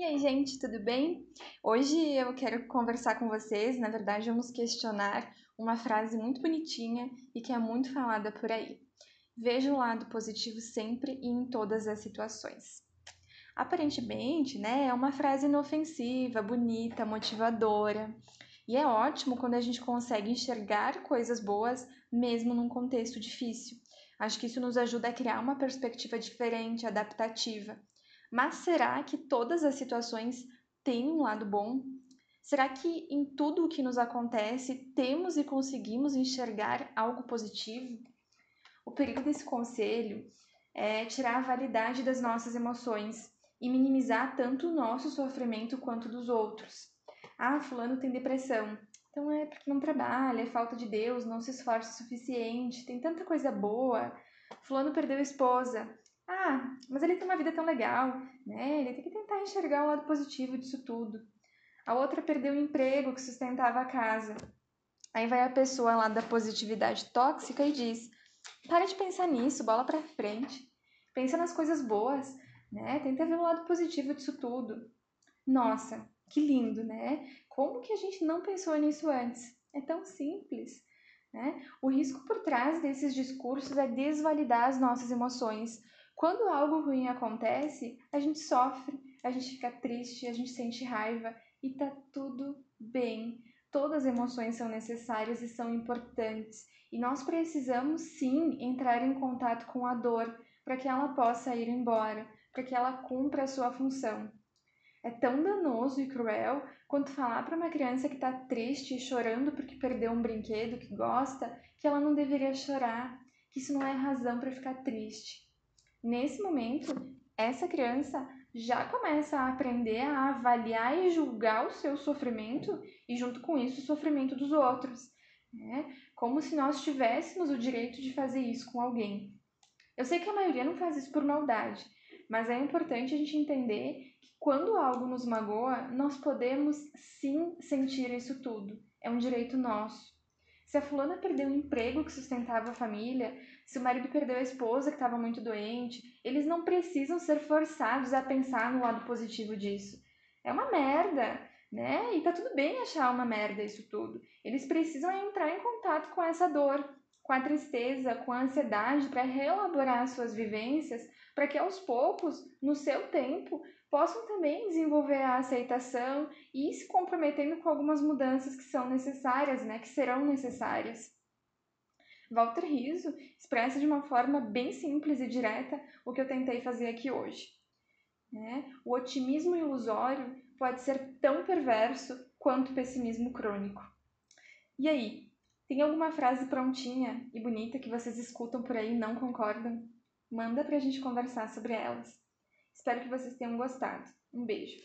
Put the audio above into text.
E aí, gente, tudo bem? Hoje eu quero conversar com vocês, na verdade, vamos questionar uma frase muito bonitinha e que é muito falada por aí. Veja o lado positivo sempre e em todas as situações. Aparentemente, né, é uma frase inofensiva, bonita, motivadora. E é ótimo quando a gente consegue enxergar coisas boas mesmo num contexto difícil. Acho que isso nos ajuda a criar uma perspectiva diferente, adaptativa. Mas será que todas as situações têm um lado bom? Será que em tudo o que nos acontece temos e conseguimos enxergar algo positivo? O perigo desse conselho é tirar a validade das nossas emoções e minimizar tanto o nosso sofrimento quanto dos outros. Ah, fulano tem depressão. Então é porque não trabalha, é falta de Deus, não se esforça o suficiente, tem tanta coisa boa. Fulano perdeu a esposa. Ah, mas ele tem uma vida tão legal, né? Ele tem que tentar enxergar o lado positivo disso tudo. A outra perdeu o emprego que sustentava a casa. Aí vai a pessoa lá da positividade tóxica e diz: para de pensar nisso, bola pra frente. Pensa nas coisas boas, né? Tenta ver o lado positivo disso tudo. Nossa, que lindo, né? Como que a gente não pensou nisso antes? É tão simples. Né? O risco por trás desses discursos é desvalidar as nossas emoções, quando algo ruim acontece, a gente sofre, a gente fica triste, a gente sente raiva e tá tudo bem. Todas as emoções são necessárias e são importantes, e nós precisamos sim entrar em contato com a dor para que ela possa ir embora, para que ela cumpra a sua função. É tão danoso e cruel quanto falar para uma criança que está triste e chorando porque perdeu um brinquedo que gosta que ela não deveria chorar, que isso não é razão para ficar triste. Nesse momento, essa criança já começa a aprender a avaliar e julgar o seu sofrimento e, junto com isso, o sofrimento dos outros. Né? Como se nós tivéssemos o direito de fazer isso com alguém. Eu sei que a maioria não faz isso por maldade, mas é importante a gente entender que quando algo nos magoa, nós podemos sim sentir isso tudo. É um direito nosso. Se a fulana perdeu o emprego que sustentava a família, se o marido perdeu a esposa que estava muito doente, eles não precisam ser forçados a pensar no lado positivo disso. É uma merda, né? E tá tudo bem achar uma merda isso tudo. Eles precisam entrar em contato com essa dor, com a tristeza, com a ansiedade para reelaborar suas vivências, para que aos poucos, no seu tempo, possam também desenvolver a aceitação e ir se comprometendo com algumas mudanças que são necessárias, né, que serão necessárias. Walter Riso expressa de uma forma bem simples e direta o que eu tentei fazer aqui hoje. Né? O otimismo ilusório pode ser tão perverso quanto o pessimismo crônico. E aí, tem alguma frase prontinha e bonita que vocês escutam por aí e não concordam? Manda pra gente conversar sobre elas. Espero que vocês tenham gostado. Um beijo!